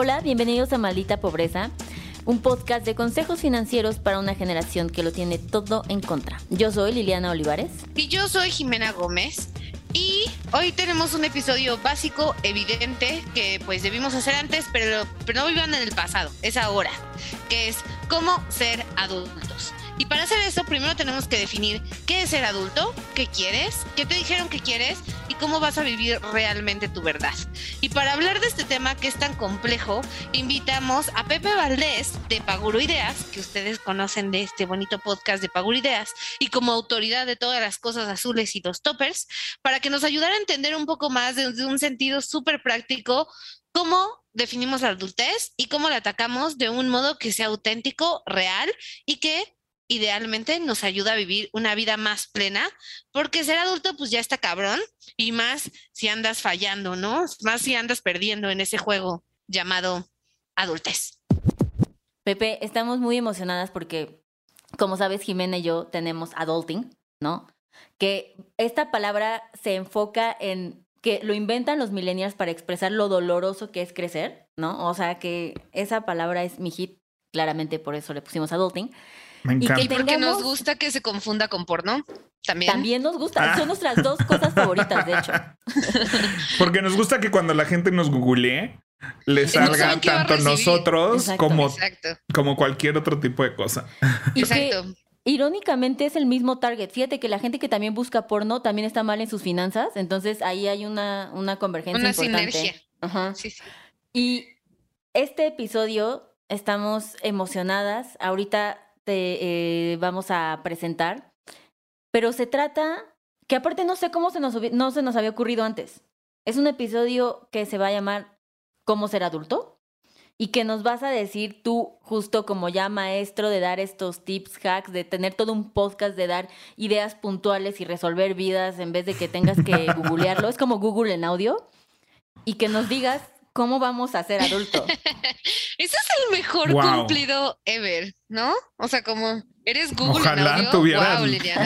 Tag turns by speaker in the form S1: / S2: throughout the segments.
S1: Hola, bienvenidos a Maldita Pobreza, un podcast de consejos financieros para una generación que lo tiene todo en contra. Yo soy Liliana Olivares.
S2: Y yo soy Jimena Gómez. Y hoy tenemos un episodio básico, evidente, que pues debimos hacer antes, pero, pero no vivan en el pasado, es ahora, que es cómo ser adultos. Y para hacer eso, primero tenemos que definir qué es ser adulto, qué quieres, qué te dijeron que quieres y cómo vas a vivir realmente tu verdad. Y para hablar de este tema que es tan complejo, invitamos a Pepe Valdés de Paguro Ideas, que ustedes conocen de este bonito podcast de Paguro Ideas, y como autoridad de todas las cosas azules y los toppers, para que nos ayudara a entender un poco más desde un sentido súper práctico cómo definimos la adultez y cómo la atacamos de un modo que sea auténtico, real y que idealmente nos ayuda a vivir una vida más plena, porque ser adulto pues ya está cabrón y más si andas fallando, ¿no? Más si andas perdiendo en ese juego llamado adultez.
S1: Pepe, estamos muy emocionadas porque, como sabes, Jimena y yo tenemos adulting, ¿no? Que esta palabra se enfoca en que lo inventan los millennials para expresar lo doloroso que es crecer, ¿no? O sea que esa palabra es mi hit, claramente por eso le pusimos adulting.
S2: Me encanta. Y, porque nos gusta que se confunda con porno. También.
S1: También nos gusta. Son nuestras dos cosas favoritas, de hecho.
S3: Porque nos gusta que cuando la gente nos googlee, le salgan tanto nosotros como, como cualquier otro tipo de cosa.
S1: Exacto. irónicamente es el mismo target. Fíjate que la gente que también busca porno también está mal en sus finanzas. Entonces ahí hay una, una convergencia una Sinergia. Ajá. Sí, sí. Y este episodio estamos emocionadas. Ahorita eh, vamos a presentar. Pero se trata, que aparte no sé cómo se nos, no se nos había ocurrido antes. Es un episodio que se va a llamar ¿Cómo ser adulto? Y que nos vas a decir tú, justo como ya maestro de dar estos tips, hacks, de tener todo un podcast, de dar ideas puntuales y resolver vidas en vez de que tengas que googlearlo. Es como Google en audio. Y que nos digas ¿cómo vamos a ser adultos?
S2: Ese es el mejor cumplido ever, ¿no? O sea, como eres Google.
S3: Ojalá tuvieras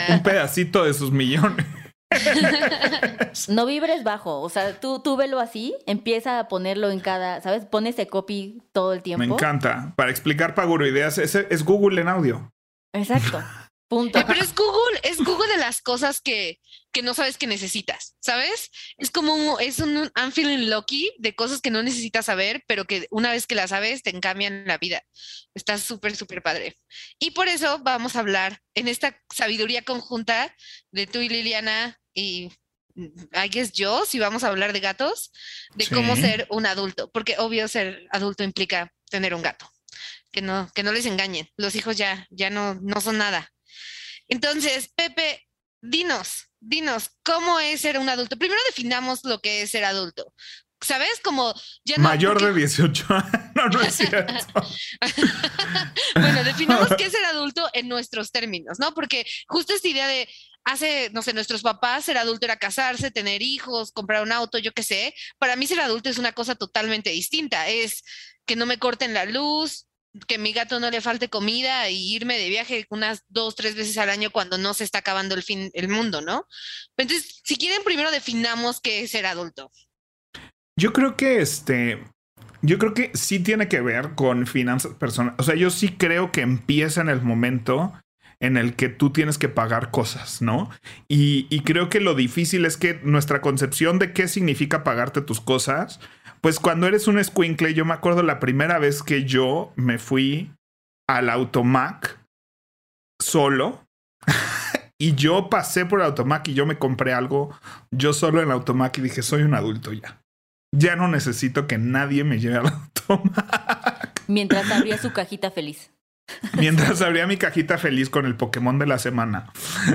S3: un pedacito de sus millones.
S1: no vibres bajo, o sea, tú, tú velo así, empieza a ponerlo en cada, ¿sabes? Pon ese copy todo el tiempo.
S3: Me encanta. Para explicar Paguro Ideas, es Google en audio.
S1: Exacto.
S2: Pero es Google, es Google de las cosas que, que no sabes que necesitas, ¿sabes? Es como es un I'm feeling lucky de cosas que no necesitas saber, pero que una vez que las sabes te cambian la vida. Está súper, súper padre. Y por eso vamos a hablar en esta sabiduría conjunta de tú y Liliana y I guess yo, si vamos a hablar de gatos, de cómo ser un adulto, porque obvio ser adulto implica tener un gato. Que no, que no les engañen. Los hijos ya, ya no, no son nada. Entonces, Pepe, dinos, dinos, ¿cómo es ser un adulto? Primero definamos lo que es ser adulto. ¿Sabes? Como
S3: ya Mayor de 18 años. No, no es cierto.
S2: bueno, definamos qué es ser adulto en nuestros términos, ¿no? Porque justo esta idea de hace, no sé, nuestros papás, ser adulto era casarse, tener hijos, comprar un auto, yo qué sé. Para mí ser adulto es una cosa totalmente distinta. Es que no me corten la luz, que mi gato no le falte comida y irme de viaje unas dos, tres veces al año cuando no se está acabando el fin, el mundo, ¿no? Entonces, si quieren, primero definamos qué es ser adulto.
S3: Yo creo que este, yo creo que sí tiene que ver con finanzas personales. O sea, yo sí creo que empieza en el momento en el que tú tienes que pagar cosas, ¿no? Y, y creo que lo difícil es que nuestra concepción de qué significa pagarte tus cosas pues cuando eres un squinkle, yo me acuerdo la primera vez que yo me fui al Automac solo. y yo pasé por el Automac y yo me compré algo yo solo en el Automac y dije, soy un adulto ya. Ya no necesito que nadie me lleve al Automac.
S1: Mientras abría su cajita feliz.
S3: Mientras abría mi cajita feliz con el Pokémon de la semana.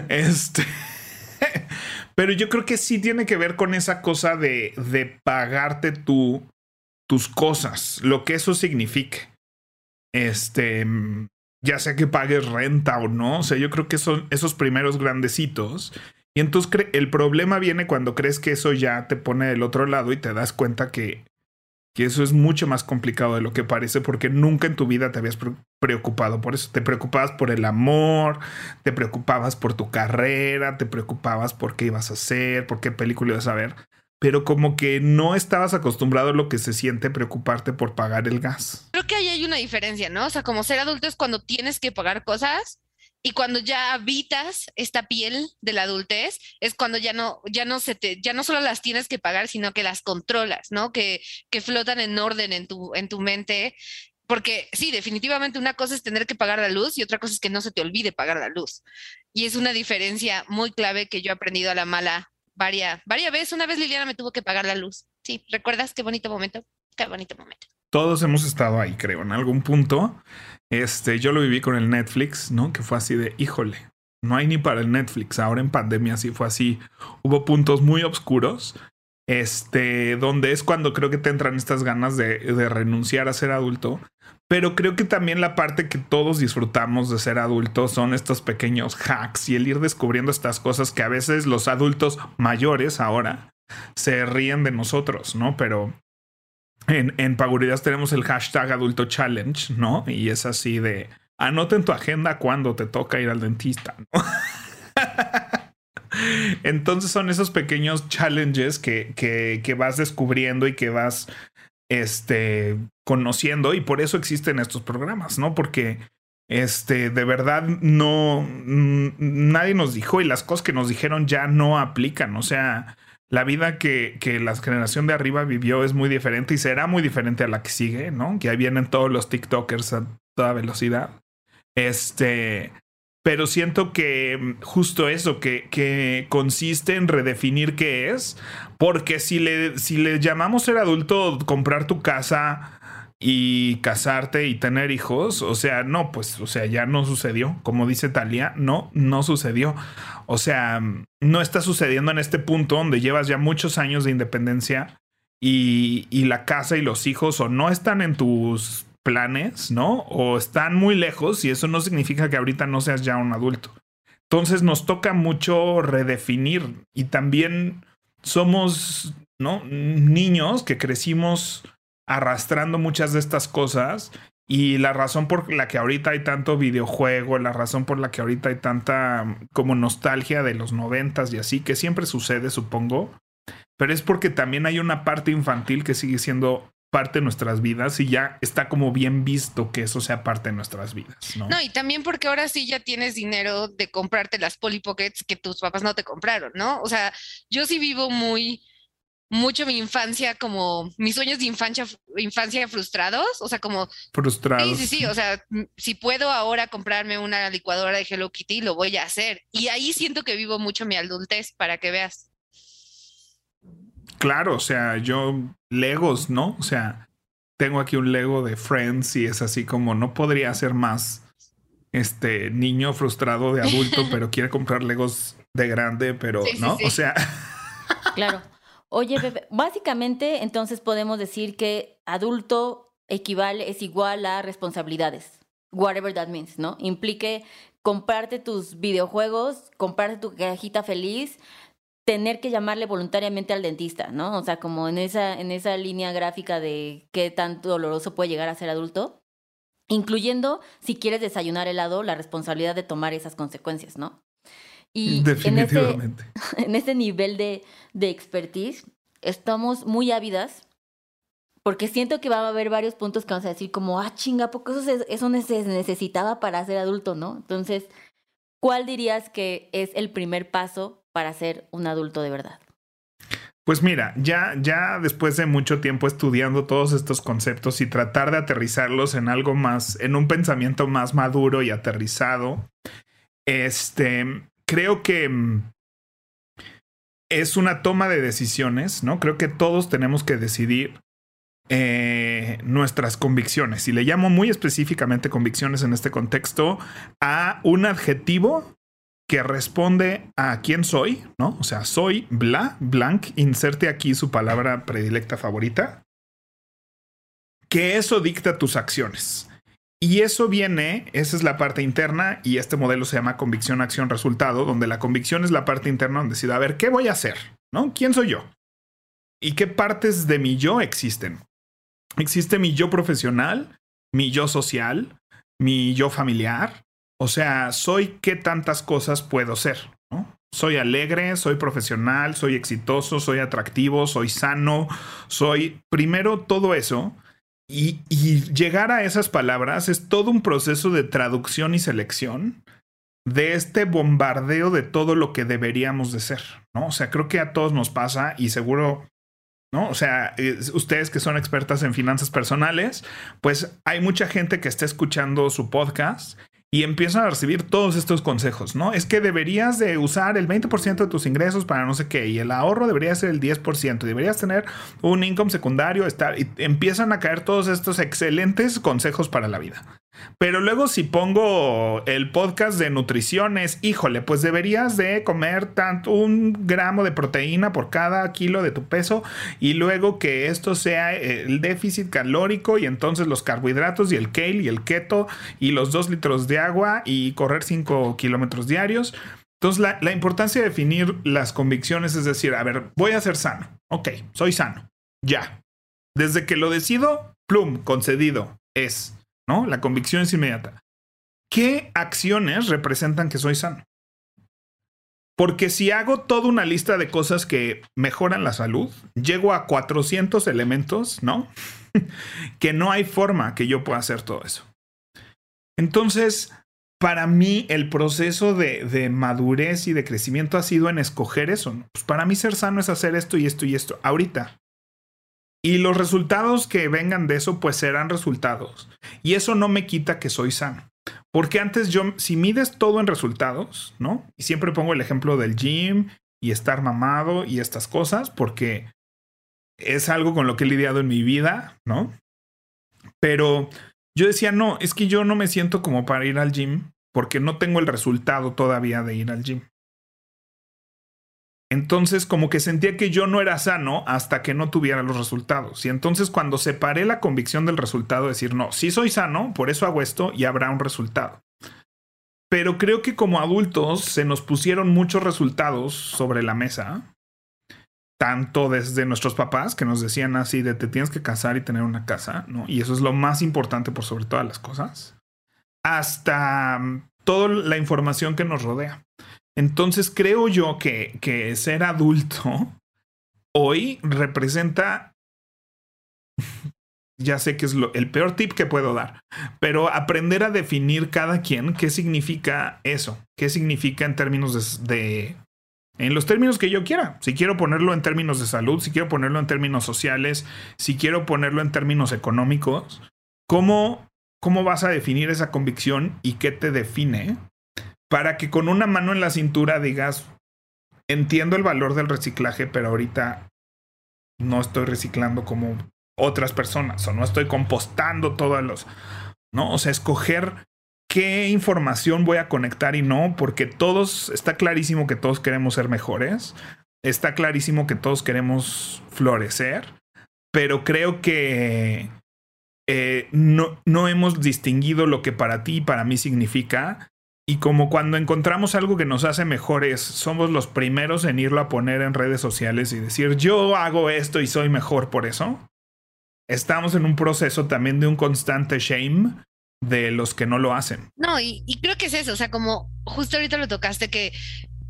S3: Este. Pero yo creo que sí tiene que ver con esa cosa de, de pagarte tú tus cosas, lo que eso signifique. Este, ya sea que pagues renta o no, o sea, yo creo que son esos primeros grandecitos. Y entonces el problema viene cuando crees que eso ya te pone del otro lado y te das cuenta que que eso es mucho más complicado de lo que parece porque nunca en tu vida te habías preocupado por eso. Te preocupabas por el amor, te preocupabas por tu carrera, te preocupabas por qué ibas a hacer, por qué película ibas a ver. pero como que no estabas acostumbrado a lo que se siente preocuparte por pagar el gas.
S2: Creo que ahí hay una diferencia, ¿no? O sea, como ser adulto es cuando tienes que pagar cosas y cuando ya habitas esta piel de la adultez es cuando ya no ya no se te ya no solo las tienes que pagar sino que las controlas no que, que flotan en orden en tu en tu mente porque sí definitivamente una cosa es tener que pagar la luz y otra cosa es que no se te olvide pagar la luz. Y es una diferencia muy clave que yo he aprendido a la mala varias varias veces. Una vez Liliana me tuvo que pagar la luz. Sí recuerdas qué bonito momento qué bonito momento
S3: todos hemos estado ahí creo en algún punto este, yo lo viví con el Netflix, ¿no? Que fue así de, híjole, no hay ni para el Netflix. Ahora en pandemia sí fue así. Hubo puntos muy oscuros. Este, donde es cuando creo que te entran estas ganas de, de renunciar a ser adulto. Pero creo que también la parte que todos disfrutamos de ser adultos son estos pequeños hacks y el ir descubriendo estas cosas que a veces los adultos mayores ahora se ríen de nosotros, ¿no? Pero en, en tenemos el hashtag adulto challenge, ¿no? Y es así de anota en tu agenda cuando te toca ir al dentista, ¿no? Entonces son esos pequeños challenges que, que, que, vas descubriendo y que vas este, conociendo y por eso existen estos programas, ¿no? Porque este, de verdad no, nadie nos dijo y las cosas que nos dijeron ya no aplican, o sea, la vida que, que, la generación de arriba vivió es muy diferente y será muy diferente a la que sigue, ¿no? Que ahí vienen todos los TikTokers a toda velocidad. Este, pero siento que mm, justo eso, que, que consiste en redefinir qué es, porque si le, si le llamamos ser adulto, comprar tu casa, y casarte y tener hijos, o sea, no, pues, o sea, ya no sucedió. Como dice Talía, no, no sucedió. O sea, no está sucediendo en este punto donde llevas ya muchos años de independencia y, y la casa y los hijos o no están en tus planes, ¿no? O están muy lejos y eso no significa que ahorita no seas ya un adulto. Entonces nos toca mucho redefinir y también somos, ¿no? Niños que crecimos arrastrando muchas de estas cosas y la razón por la que ahorita hay tanto videojuego, la razón por la que ahorita hay tanta como nostalgia de los noventas y así, que siempre sucede, supongo, pero es porque también hay una parte infantil que sigue siendo parte de nuestras vidas y ya está como bien visto que eso sea parte de nuestras vidas, ¿no?
S2: No, y también porque ahora sí ya tienes dinero de comprarte las Polly Pockets que tus papás no te compraron, ¿no? O sea, yo sí vivo muy mucho mi infancia como mis sueños de infancia, infancia frustrados, o sea, como...
S3: Frustrados.
S2: Sí, sí, sí, o sea, si puedo ahora comprarme una licuadora de Hello Kitty, lo voy a hacer. Y ahí siento que vivo mucho mi adultez, para que veas.
S3: Claro, o sea, yo, Legos, ¿no? O sea, tengo aquí un Lego de Friends y es así como no podría ser más este niño frustrado de adulto, pero quiere comprar Legos de grande, pero no, o sea...
S1: Claro. Oye, básicamente entonces podemos decir que adulto equivale, es igual a responsabilidades, whatever that means, ¿no? Implique comprarte tus videojuegos, comprarte tu cajita feliz, tener que llamarle voluntariamente al dentista, ¿no? O sea, como en esa, en esa línea gráfica de qué tan doloroso puede llegar a ser adulto, incluyendo si quieres desayunar helado, la responsabilidad de tomar esas consecuencias, ¿no?
S3: Y Definitivamente.
S1: En ese, nivel de, de expertise, estamos muy ávidas porque siento que va a haber varios puntos que vamos a decir como, ah, chinga, porque eso se, eso se necesitaba para ser adulto, ¿no? Entonces, ¿cuál dirías que es el primer paso para ser un adulto de verdad?
S3: Pues mira, ya, ya después de mucho tiempo estudiando todos estos conceptos y tratar de aterrizarlos en algo más, en un pensamiento más maduro y aterrizado, este, creo que mm, es una toma de decisiones, ¿no? Creo que todos tenemos que decidir eh, nuestras convicciones. Y le llamo muy específicamente convicciones en este contexto a un adjetivo que responde a quién soy, ¿no? O sea, soy bla, blank, inserte aquí su palabra predilecta favorita. Que eso dicta tus acciones. Y eso viene, esa es la parte interna y este modelo se llama convicción, acción, resultado, donde la convicción es la parte interna donde decide, a ver, ¿qué voy a hacer? ¿No? ¿Quién soy yo? ¿Y qué partes de mi yo existen? Existe mi yo profesional, mi yo social, mi yo familiar. O sea, soy qué tantas cosas puedo ser, ¿no? soy alegre, soy profesional, soy exitoso, soy atractivo, soy sano, soy primero todo eso. Y, llegar a esas palabras es todo un proceso de traducción y selección de este bombardeo de todo lo que deberíamos de ser, ¿no? O sea, creo que a todos nos pasa y seguro, ¿no? O sea, ustedes que son expertas en finanzas personales, pues hay mucha gente que está escuchando su podcast y empiezan a recibir todos estos consejos, ¿no? Es que deberías de usar el 20% de tus ingresos para no sé qué y el ahorro debería ser el 10%, deberías tener un income secundario, estar, y empiezan a caer todos estos excelentes consejos para la vida. Pero luego si pongo el podcast de nutriciones, híjole, pues deberías de comer tanto un gramo de proteína por cada kilo de tu peso y luego que esto sea el déficit calórico y entonces los carbohidratos y el kale y el keto y los dos litros de agua y correr 5 kilómetros diarios. Entonces la, la importancia de definir las convicciones es decir, a ver, voy a ser sano. Ok, soy sano. Ya. Desde que lo decido, plum, concedido. Es ¿no? La convicción es inmediata. ¿Qué acciones representan que soy sano? Porque si hago toda una lista de cosas que mejoran la salud, llego a 400 elementos, ¿no? que no hay forma que yo pueda hacer todo eso. Entonces, para mí el proceso de, de, madurez y de crecimiento ha sido en escoger eso. Pues para mí ser sano es hacer esto y esto y esto. Ahorita, y los resultados que vengan de eso, pues serán resultados. Y eso no me quita que soy sano. Porque antes yo, si mides todo en resultados, ¿no? Y siempre pongo el ejemplo del gym y estar mamado y estas cosas, porque es algo con lo que he lidiado en mi vida, ¿no? Pero yo decía, no, es que yo no me siento como para ir al gym porque no tengo el resultado todavía de ir al gym. Entonces como que sentía que yo no era sano hasta que no tuviera los resultados. Y entonces cuando separé la convicción del resultado, decir, no, sí soy sano, por eso hago esto y habrá un resultado. Pero creo que como adultos se nos pusieron muchos resultados sobre la mesa, tanto desde nuestros papás que nos decían así de te tienes que casar y tener una casa, ¿no? Y eso es lo más importante por sobre todas las cosas, hasta mm, toda la información que nos rodea. Entonces creo yo que, ser adulto hoy representa, ya sé que es el peor tip que puedo dar, pero aprender a definir cada quien qué significa eso, qué significa en términos de, en los términos que yo quiera. Si quiero ponerlo en términos de salud, si quiero ponerlo en términos sociales, si quiero ponerlo en términos económicos, ¿cómo, cómo vas a definir esa convicción y qué te define para que con una mano en la cintura digas, entiendo el valor del reciclaje, pero ahorita no estoy reciclando como otras personas o no estoy compostando todos los, ¿no? O sea, escoger qué información voy a conectar y no, porque todos, está clarísimo que todos queremos ser mejores, está clarísimo que todos queremos florecer, pero creo que eh, no, no hemos distinguido lo que para ti y para mí significa y como cuando encontramos algo que nos hace mejores, somos los primeros en irlo a poner en redes sociales y decir, yo hago esto y soy mejor por eso. Estamos en un proceso también de un constante shame de los que no lo hacen.
S2: No, y, creo que es eso, o sea, como justo ahorita lo tocaste, que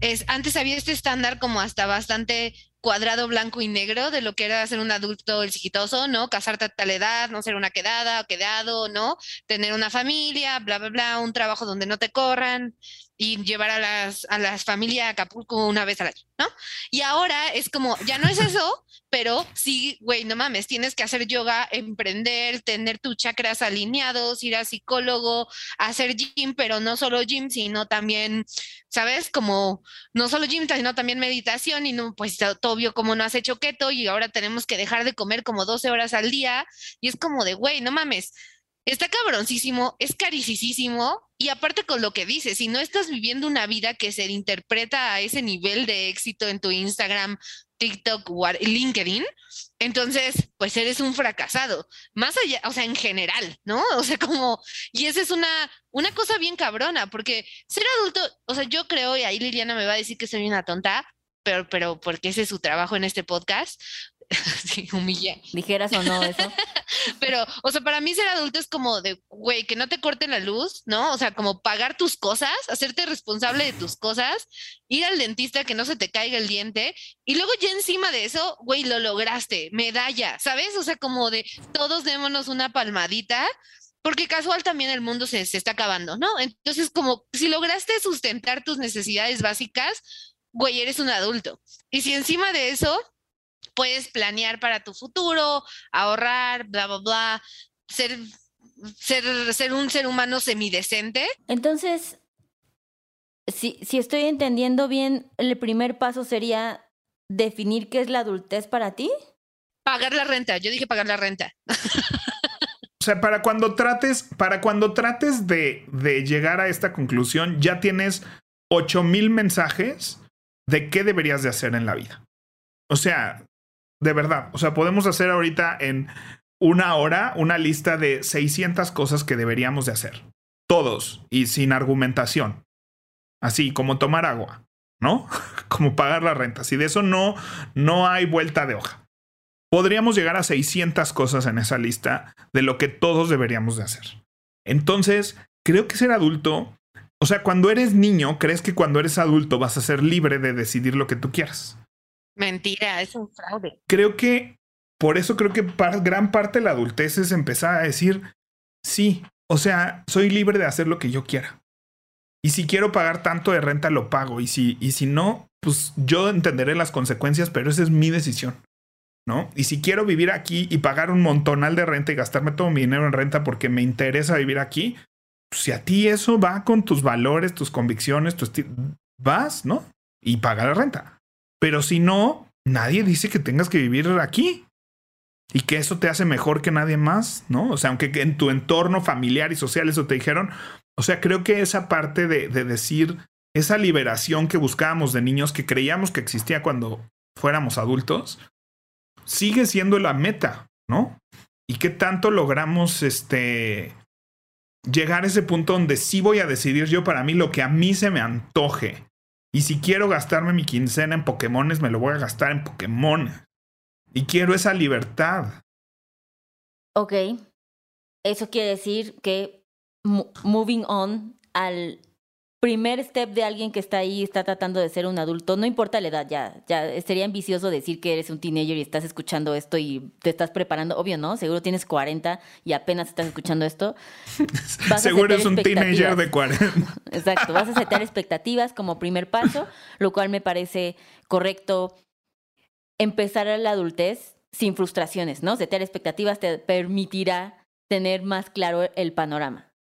S2: es, antes había este estándar como hasta bastante cuadrado blanco y negro de lo que era ser un adulto exitoso, ¿no? Casarte a tal edad, no ser una quedada o quedado, ¿no? Tener una familia, bla, bla, bla, un trabajo donde no te corran y llevar a las, a las familias a Acapulco una vez al año, ¿no? Y ahora es como, ya no es eso, pero sí, güey, no mames, tienes que hacer yoga, emprender, tener tus chakras alineados, ir a psicólogo, hacer gym, pero no solo gym, sino también, ¿sabes? Como no solo gym, sino también meditación y no, pues obvio como no has hecho keto y ahora tenemos que dejar de comer como 12 horas al día y es como de, güey, no mames Está cabroncísimo, es caricísimo y aparte con lo que dices, si no estás viviendo una vida que se interpreta a ese nivel de éxito en tu Instagram, TikTok LinkedIn, entonces pues eres un fracasado. Más allá, o sea, en general, ¿no? O sea, como, y esa es una, una cosa bien cabrona, porque ser adulto, o sea, yo creo, y ahí Liliana me va a decir que soy una tonta, pero, pero porque ese es su trabajo en este podcast, sí, humilla.
S1: Dijeras o no eso.
S2: Pero, o sea, para mí ser adulto es como de, güey, que no te corten la luz, ¿no? O sea, como pagar tus cosas, hacerte responsable de tus cosas, ir al dentista que no se te caiga el diente y luego ya encima de eso, güey, lo lograste, medalla, ¿sabes? O sea, como de todos démonos una palmadita porque casual también el mundo se, se, está acabando, ¿no? Entonces, como si lograste sustentar tus necesidades básicas, güey, eres un adulto. Y si encima de eso puedes planear para tu futuro, ahorrar, bla, bla, bla, ser, ser, ser un ser humano semidecente.
S1: Entonces, si, si estoy entendiendo bien, el primer paso sería definir qué es la adultez para ti.
S2: Pagar la renta, yo dije pagar la renta.
S3: O sea, para cuando trates, para cuando trates de, de llegar a esta conclusión, ya tienes ocho mil mensajes de qué deberías de hacer en la vida. O sea, de verdad, o sea, podemos hacer ahorita en una hora una lista de 600 cosas que deberíamos de hacer. Todos y sin argumentación. Así como tomar agua, ¿no? como pagar la renta. Si de eso no, no hay vuelta de hoja. Podríamos llegar a 600 cosas en esa lista de lo que todos deberíamos de hacer. Entonces, creo que ser adulto o sea, cuando eres niño, crees que cuando eres adulto vas a ser libre de decidir lo que tú quieras.
S2: Mentira, es un fraude.
S3: Creo que por eso creo que gran parte de la adultez es empezar a decir, sí, o sea, soy libre de hacer lo que yo quiera. Y si quiero pagar tanto de renta, lo pago. Y si, y si no, pues yo entenderé las consecuencias, pero esa es mi decisión. ¿No? Y si quiero vivir aquí y pagar un montonal de renta y gastarme todo mi dinero en renta porque me interesa vivir aquí, si a ti eso va con tus valores, tus convicciones, tu vas, ¿no? Y paga la renta. Pero si no, nadie dice que tengas que vivir aquí. Y que eso te hace mejor que nadie más, ¿no? O sea, aunque en tu entorno familiar y social eso te dijeron. O sea, creo que esa parte de, de decir, esa liberación que buscábamos de niños, que creíamos que existía cuando fuéramos adultos, sigue siendo la meta, ¿no? Y qué tanto logramos este llegar a ese punto donde sí voy a decidir yo para mí lo que a mí se me antoje. Y si quiero gastarme mi quincena en Pokémones, me lo voy a gastar en Pokémon. Y quiero esa libertad.
S1: Ok. Eso quiere decir que moving on al primer step de alguien que está ahí, está tratando de ser un adulto, no importa la edad, ya, ya sería ambicioso decir que eres un teenager y estás escuchando esto y te estás preparando, obvio, ¿no? Seguro tienes 40 y apenas estás escuchando esto.
S3: Seguro es un teenager de 40.
S1: Exacto, vas a setear expectativas como primer paso, lo cual me parece correcto empezar a la adultez sin frustraciones, ¿no? Setear expectativas te permitirá tener más claro el panorama.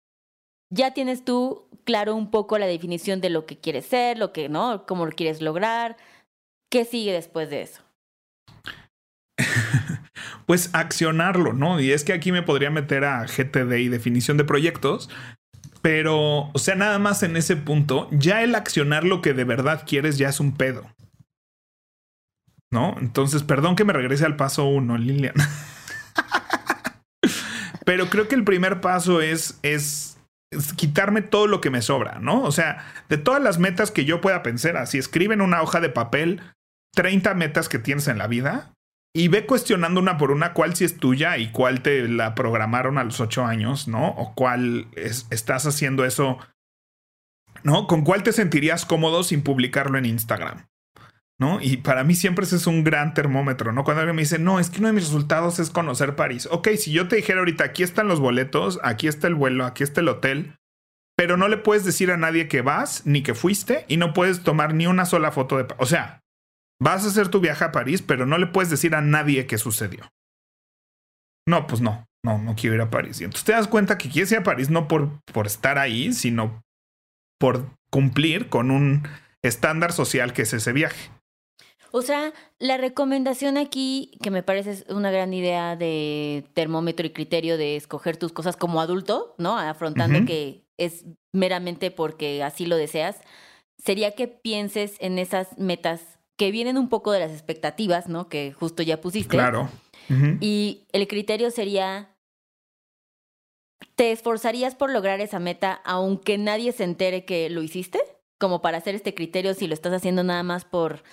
S1: Ya tienes tú claro un poco la definición de lo que quieres ser, lo que, ¿no? Cómo lo quieres lograr. ¿Qué sigue después de eso?
S3: pues accionarlo, ¿no? Y es que aquí me podría meter a GTD y definición de proyectos, pero, o sea, nada más en ese punto, ya el accionar lo que de verdad quieres ya es un pedo. ¿No? Entonces, perdón que me regrese al paso uno, Lilian. pero creo que el primer paso es, es quitarme todo lo que me sobra, ¿no? O sea, de todas las metas que yo pueda pensar, así escribe en una hoja de papel 30 metas que tienes en la vida y ve cuestionando una por una cuál sí es tuya y cuál te la programaron a los 8 años, ¿no? O cuál estás haciendo eso, ¿no? ¿Con cuál te sentirías cómodo sin publicarlo en Instagram? ¿No? Y para mí siempre ese es un gran termómetro, ¿no? Cuando alguien me dice, no, es que uno de mis resultados es conocer París. Ok, si yo te dijera ahorita, aquí están los boletos, aquí está el vuelo, aquí está el hotel, pero no le puedes decir a nadie que vas ni que fuiste y no puedes tomar ni una sola foto de... O sea, vas a hacer tu viaje a París, pero no le puedes decir a nadie qué sucedió. No, pues no, no, no quiero ir a París. Y entonces te das cuenta que quieres ir a París no por, por estar ahí, sino por cumplir con un estándar social que es ese viaje.
S1: O sea, la recomendación aquí, que me parece una gran idea de termómetro y criterio de escoger tus cosas como adulto, ¿no? Afrontando que es meramente porque así lo deseas, sería que pienses en esas metas que vienen un poco de las expectativas, ¿no? Que justo ya pusiste.
S3: Claro.
S1: Y el criterio sería, ¿te esforzarías por lograr esa meta aunque nadie se entere que lo hiciste? Como para hacer este criterio si lo estás haciendo nada más por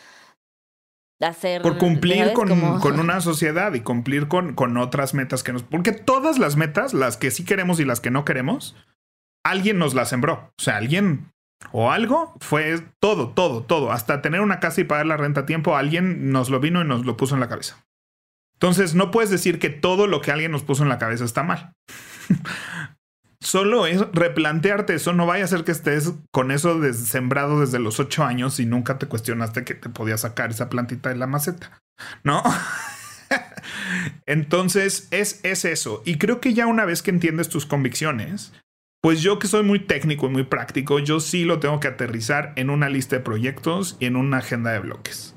S1: hacer.
S3: Por cumplir con, con, una sociedad y cumplir con, con otras metas que nos. Porque todas las metas, las que sí queremos y las que no queremos, alguien nos las sembró. O sea, alguien o algo fue todo, todo, todo. Hasta tener una casa y pagar la renta a tiempo, alguien nos lo vino y nos lo puso en la cabeza. Entonces, no puedes decir que todo lo que alguien nos puso en la cabeza está mal. Solo es replantearte eso. No vaya a ser que estés con eso sembrado desde los ocho años y nunca te cuestionaste que te podía sacar esa plantita de la maceta. ¿No? Entonces, es, es eso. Y creo que ya una vez que entiendes tus convicciones, pues yo que soy muy técnico y muy práctico, yo sí lo tengo que aterrizar en una lista de proyectos y en una agenda de bloques.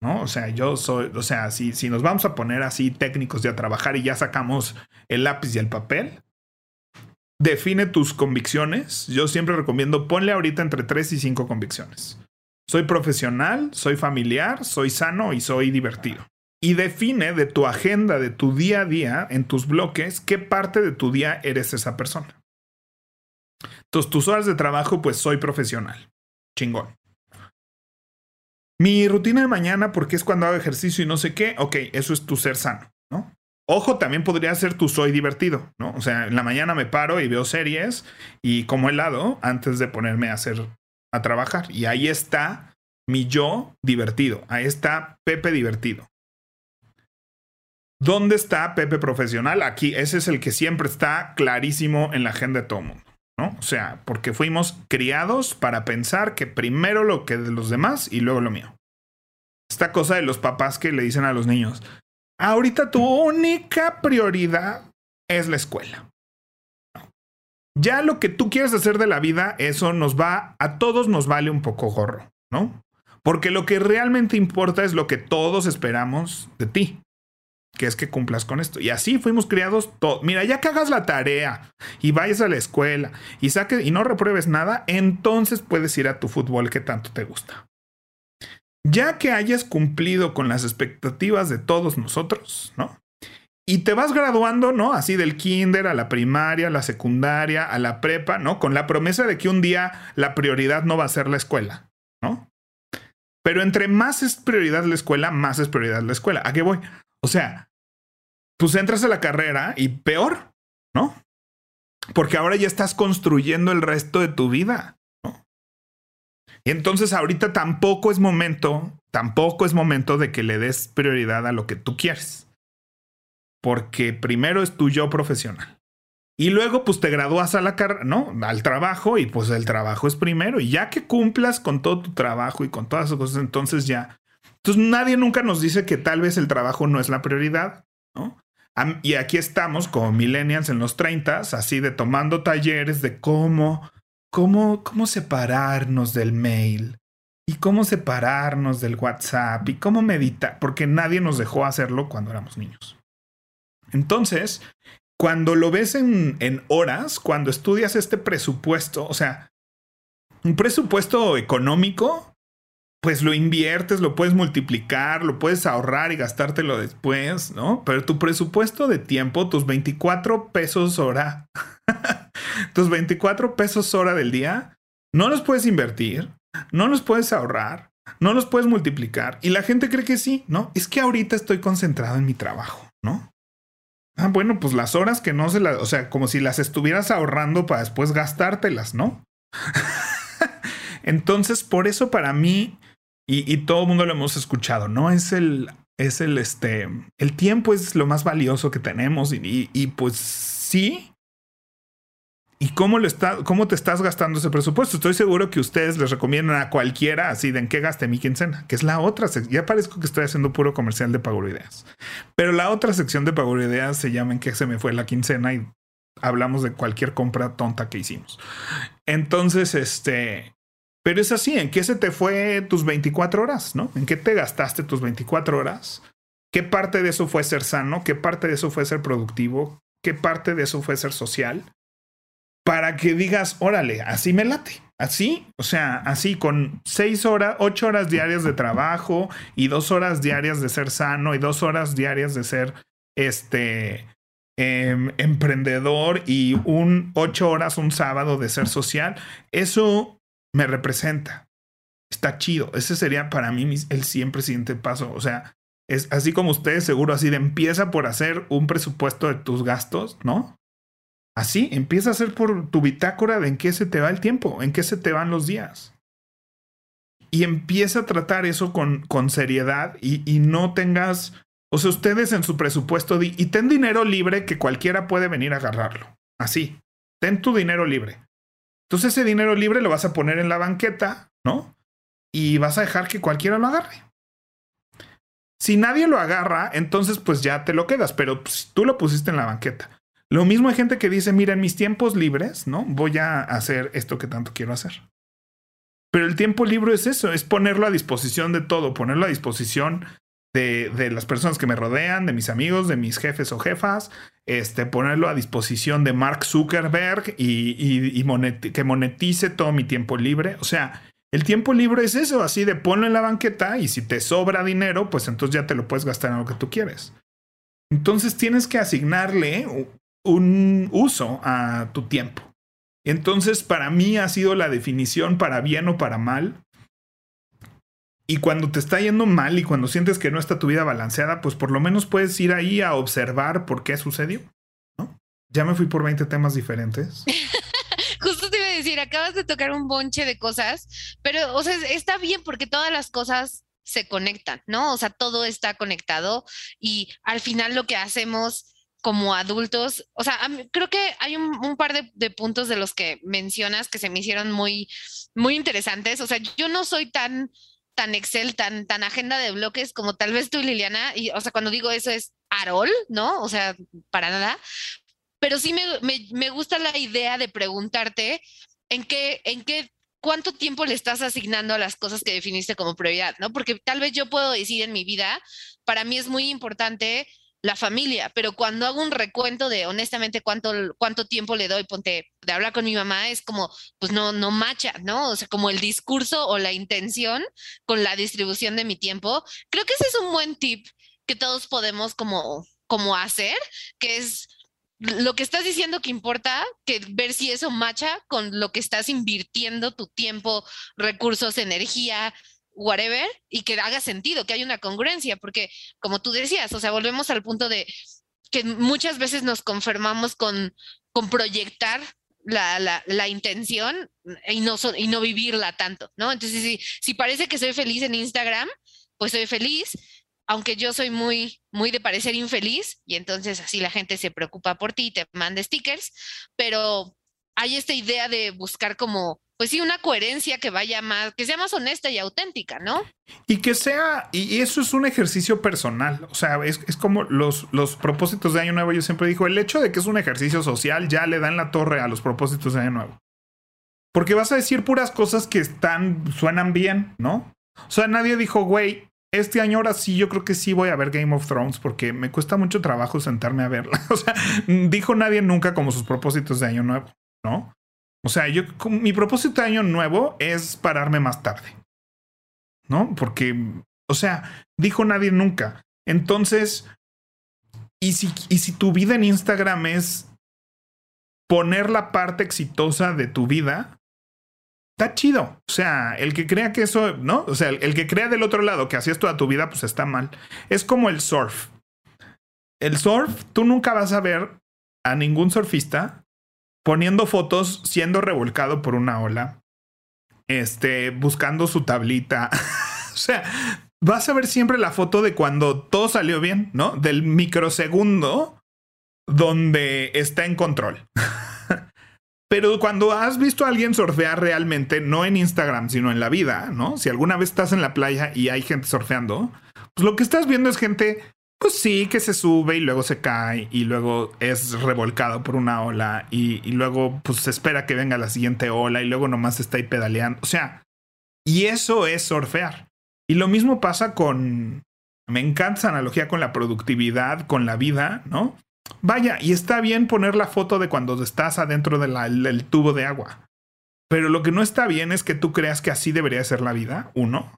S3: ¿No? O sea, yo soy, o sea, si, si nos vamos a poner así técnicos ya a trabajar y ya sacamos el lápiz y el papel, define tus convicciones. Yo siempre recomiendo ponle ahorita entre 3 y 5 convicciones. Soy profesional, soy familiar, soy sano y soy divertido. Y define de tu agenda, de tu día a día, en tus bloques, qué parte de tu día eres esa persona. Entonces, tus horas de trabajo, pues soy profesional. Chingón. Mi rutina de mañana, porque es cuando hago ejercicio y no sé qué, ok, eso es tu ser sano, ¿no? Ojo, también podría ser tu soy divertido, ¿no? O sea, en la mañana me paro y veo series y como helado antes de ponerme a hacer, a trabajar. Y ahí está mi yo divertido. Ahí está Pepe divertido. ¿Dónde está Pepe profesional? Aquí, ese es el que siempre está clarísimo en la agenda de todo mundo, ¿no? O sea, porque fuimos criados para pensar que primero lo que de los demás y luego lo mío. Esta cosa de los papás que le dicen a los niños, Ahorita tu única prioridad es la escuela. Ya lo que tú quieres hacer de la vida, eso nos va, a todos nos vale un poco gorro, ¿no? Porque lo que realmente importa es lo que todos esperamos de ti, que es que cumplas con esto. Y así fuimos criados todos. Mira, ya que hagas la tarea y vayas a la escuela y saques y no repruebes nada, entonces puedes ir a tu fútbol que tanto te gusta. Ya que hayas cumplido con las expectativas de todos nosotros, ¿no? Y te vas graduando, ¿no? Así del kinder a la primaria, a la secundaria, a la prepa, ¿no? Con la promesa de que un día la prioridad no va a ser la escuela, ¿no? Pero entre más es prioridad la escuela, más es prioridad la escuela. ¿A qué voy? O sea, pues entras a la carrera y peor, ¿no? Porque ahora ya estás construyendo el resto de tu vida. Y entonces ahorita tampoco es momento, tampoco es momento de que le des prioridad a lo que tú quieres. Porque primero es tu yo profesional. Y luego pues te gradúas a la carrera, ¿no? Al trabajo y pues el trabajo es primero. Y ya que cumplas con todo tu trabajo y con todas esas cosas, entonces ya. Entonces nadie nunca nos dice que tal vez el trabajo no es la prioridad, ¿no? Y aquí estamos como millennials en los 30, así de tomando talleres de cómo cómo, cómo separarnos del mail y cómo separarnos del WhatsApp y cómo meditar, porque nadie nos dejó hacerlo cuando éramos niños. Entonces, cuando lo ves en, en horas, cuando estudias este presupuesto, o sea, un presupuesto económico, pues lo inviertes, lo puedes multiplicar, lo puedes ahorrar y gastártelo después, ¿no? Pero tu presupuesto de tiempo, tus 24 pesos hora, tus 24 pesos hora del día, no los puedes invertir, no los puedes ahorrar, no los puedes multiplicar. Y la gente cree que sí, ¿no? Es que ahorita estoy concentrado en mi trabajo, ¿no? Ah, bueno, pues las horas que no se las, o sea, como si las estuvieras ahorrando para después gastártelas, ¿no? Entonces, por eso para mí y, todo el mundo lo hemos escuchado, ¿no? Es el, es el, este, el tiempo es lo más valioso que tenemos y, y, pues sí. ¿Y cómo, lo está, cómo te estás gastando ese presupuesto? Estoy seguro que ustedes les recomiendan a cualquiera así de en qué gaste mi quincena, que es la otra sección. Ya parezco que estoy haciendo puro comercial de Pago Ideas. Pero la otra sección de Pago Ideas se llama en qué se me fue la quincena y hablamos de cualquier compra tonta que hicimos. Entonces, este, pero es así, ¿en qué se te fue tus 24 horas? ¿No? ¿En qué te gastaste tus 24 horas? ¿Qué parte de eso fue ser sano? ¿Qué parte de eso fue ser productivo? ¿Qué parte de eso fue ser social? Para que digas, órale, así me late. Así, o sea, así con seis horas, ocho horas diarias de trabajo y dos horas diarias de ser sano y dos horas diarias de ser este em, emprendedor y un ocho horas un sábado de ser social. Eso me representa. Está chido. Ese sería para mí el siempre siguiente paso. O sea, es así como ustedes seguro, así de empieza por hacer un presupuesto de tus gastos, ¿no? Así, empieza a hacer por tu bitácora de en qué se te va el tiempo, en qué se te van los días. Y empieza a tratar eso con, con seriedad y, y no tengas, o sea, ustedes en su presupuesto y ten dinero libre que cualquiera puede venir a agarrarlo. Así, ten tu dinero libre. Entonces ese dinero libre lo vas a poner en la banqueta, ¿no? Y vas a dejar que cualquiera lo agarre. Si nadie lo agarra, entonces pues ya te lo quedas, pero pues, tú lo pusiste en la banqueta. Lo mismo hay gente que dice, mira, en mis tiempos libres, ¿no? Voy a hacer esto que tanto quiero hacer. Pero el tiempo libre es eso, es ponerlo a disposición de todo, ponerlo a disposición de, de, las personas que me rodean, de mis amigos, de mis jefes o jefas, este, ponerlo a disposición de Mark Zuckerberg y, y, que monetice todo mi tiempo libre. O sea, el tiempo libre es eso, así de ponlo en la banqueta y si te sobra dinero, pues entonces ya te lo puedes gastar en lo que tú quieres. Entonces tienes que asignarle un uso a tu tiempo. Entonces, para mí ha sido la definición para bien o para mal. Y cuando te está yendo mal y cuando sientes que no está tu vida balanceada, pues por lo menos puedes ir ahí a observar por qué sucedió. ¿no? Ya me fui por 20 temas diferentes.
S2: Justo te iba a decir, acabas de tocar un bonche de cosas, pero, o sea, está bien porque todas las cosas se conectan, ¿no? O sea, todo está conectado y al final lo que hacemos como adultos, o sea, creo que hay un, par de, puntos de los que mencionas que se me hicieron muy, muy interesantes. O sea, yo no soy tan, tan Excel, tan, tan agenda de bloques como tal vez tú, Liliana. Y, o sea, cuando digo eso es Arol, ¿no? O sea, para nada. Pero sí me, me, me gusta la idea de preguntarte en qué, en qué cuánto tiempo le estás asignando a las cosas que definiste como prioridad, ¿no? Porque tal vez yo puedo decir en mi vida, para mí es muy importante la familia, pero cuando hago un recuento de honestamente cuánto, cuánto tiempo le doy, ponte, de hablar con mi mamá, es como, pues no, no macha, ¿no? O sea, como el discurso o la intención con la distribución de mi tiempo. Creo que ese es un buen tip que todos podemos como, como hacer, que es lo que estás diciendo que importa, que ver si eso macha con lo que estás invirtiendo tu tiempo, recursos, energía, whatever, y que haga sentido, que haya una congruencia, porque como tú decías, o sea, volvemos al punto de que muchas veces nos confirmamos con, con proyectar la, la, la, intención y no, y no vivirla tanto, ¿no? Entonces, si, si parece que soy feliz en Instagram, pues soy feliz, aunque yo soy muy, muy de parecer infeliz, y entonces así la gente se preocupa por ti y te manda stickers, pero hay esta idea de buscar como pues sí, una coherencia que vaya más, que sea más honesta y auténtica, ¿no?
S3: Y que sea, y eso es un ejercicio personal, o sea, es, como los, los propósitos de Año Nuevo, yo siempre digo, el hecho de que es un ejercicio social ya le dan la torre a los propósitos de Año Nuevo. Porque vas a decir puras cosas que están, suenan bien, ¿no? O sea, nadie dijo, güey, este año ahora sí, yo creo que sí voy a ver Game of Thrones porque me cuesta mucho trabajo sentarme a verla. O sea, dijo nadie nunca como sus propósitos de año nuevo, ¿no? O sea, yo, mi propósito de año nuevo es pararme más tarde. ¿No? Porque, o sea, dijo nadie nunca. Entonces, y si, y si tu vida en Instagram es poner la parte exitosa de tu vida, está chido. O sea, el que crea que eso, ¿no? O sea, el, el que crea del otro lado que así es toda tu vida, pues está mal. Es como el surf. El surf, tú nunca vas a ver a ningún surfista poniendo fotos, siendo revolcado por una ola, este, buscando su tablita. o sea, vas a ver siempre la foto de cuando todo salió bien, ¿no? Del microsegundo donde está en control. Pero cuando has visto a alguien surfear realmente, no en Instagram, sino en la vida, ¿no? Si alguna vez estás en la playa y hay gente surfeando, pues lo que estás viendo es gente pues sí, que se sube y luego se cae y luego es revolcado por una ola y, luego pues se espera que venga la siguiente ola y luego nomás está ahí pedaleando. O sea, y eso es surfear. Y lo mismo pasa con... Me encanta esa analogía con la productividad, con la vida, ¿no? Vaya, y está bien poner la foto de cuando estás adentro del tubo de agua. Pero lo que no está bien es que tú creas que así debería ser la vida, uno.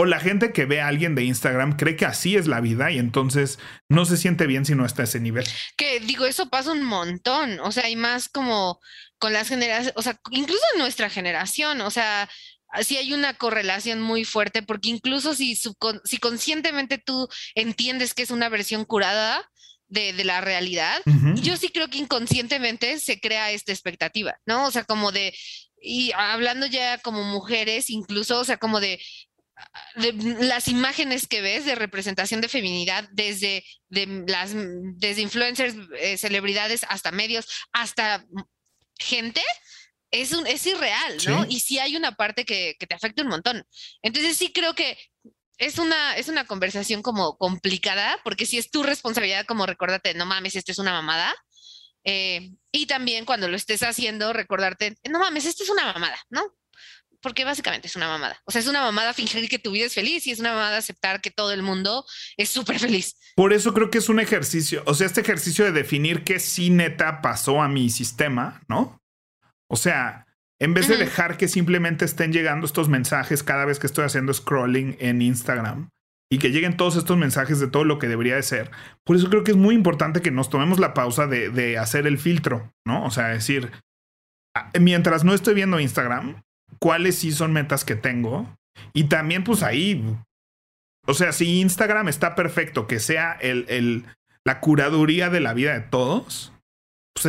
S3: O la gente que ve a alguien de Instagram cree que así es la vida y entonces no se siente bien si no está a ese nivel.
S2: Que digo, eso pasa un montón. O sea, hay más como con las generaciones, o sea, incluso en nuestra generación, o sea, sí hay una correlación muy fuerte, porque incluso si, si conscientemente tú entiendes que es una versión curada de, la realidad, yo sí creo que inconscientemente se crea esta expectativa, ¿no? O sea, como de, y hablando ya como mujeres, incluso, o sea, como de, las imágenes que ves de representación de feminidad desde de las desde influencers, eh, celebridades hasta medios, hasta gente, es, un, es irreal, ¿no? Y sí hay una parte que, te afecta un montón. Entonces sí creo que es una, es una conversación como complicada, porque si es tu responsabilidad como recordarte, no mames, esto es una mamada. Eh, y también cuando lo estés haciendo, recordarte, no mames, esto es una mamada, ¿no? Porque básicamente es una mamada. O sea, es una mamada fingir que tu vida es feliz y es una mamada aceptar que todo el mundo es súper feliz.
S3: Por eso creo que es un ejercicio, o sea, este ejercicio de definir qué sí neta pasó a mi sistema, ¿no? O sea, en vez de dejar que simplemente estén llegando estos mensajes cada vez que estoy haciendo scrolling en Instagram y que lleguen todos estos mensajes de todo lo que debería de ser. Por eso creo que es muy importante que nos tomemos la pausa de, de hacer el filtro, ¿no? O sea, decir, mientras no estoy viendo Instagram, cuáles sí son metas que tengo. Y también, pues ahí, o sea, si Instagram está perfecto, que sea el, el la curaduría de la vida de todos, pues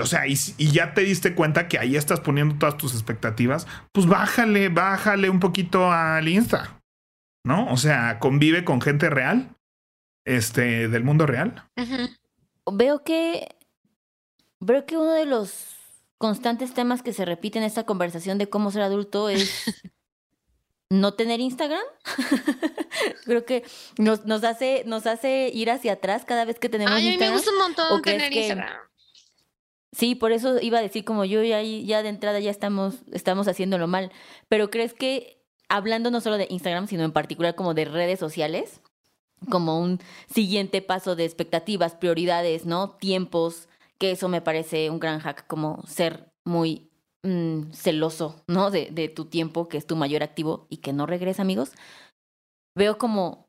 S3: o sea, y, ya te diste cuenta que ahí estás poniendo todas tus expectativas, pues bájale, bájale un poquito al Insta, ¿no? O sea, convive con gente real, este, del mundo real.
S1: Veo que, veo que uno de los constantes temas que se repiten en esta conversación de cómo ser adulto es no tener Instagram. Creo que nos, nos, hace, nos hace ir hacia atrás cada vez que tenemos Instagram.
S2: A mí me gusta un montón tener Instagram.
S1: Sí, por eso iba a decir como yo ya, ya de entrada ya estamos, estamos haciéndolo mal. Pero ¿crees que hablando no solo de Instagram, sino en particular como de redes sociales, como un siguiente paso de expectativas, prioridades, ¿no? Tiempos, que eso me parece un gran hack, como ser muy mm, celoso, ¿no? De, de tu tiempo, que es tu mayor activo y que no regresa, amigos. Veo como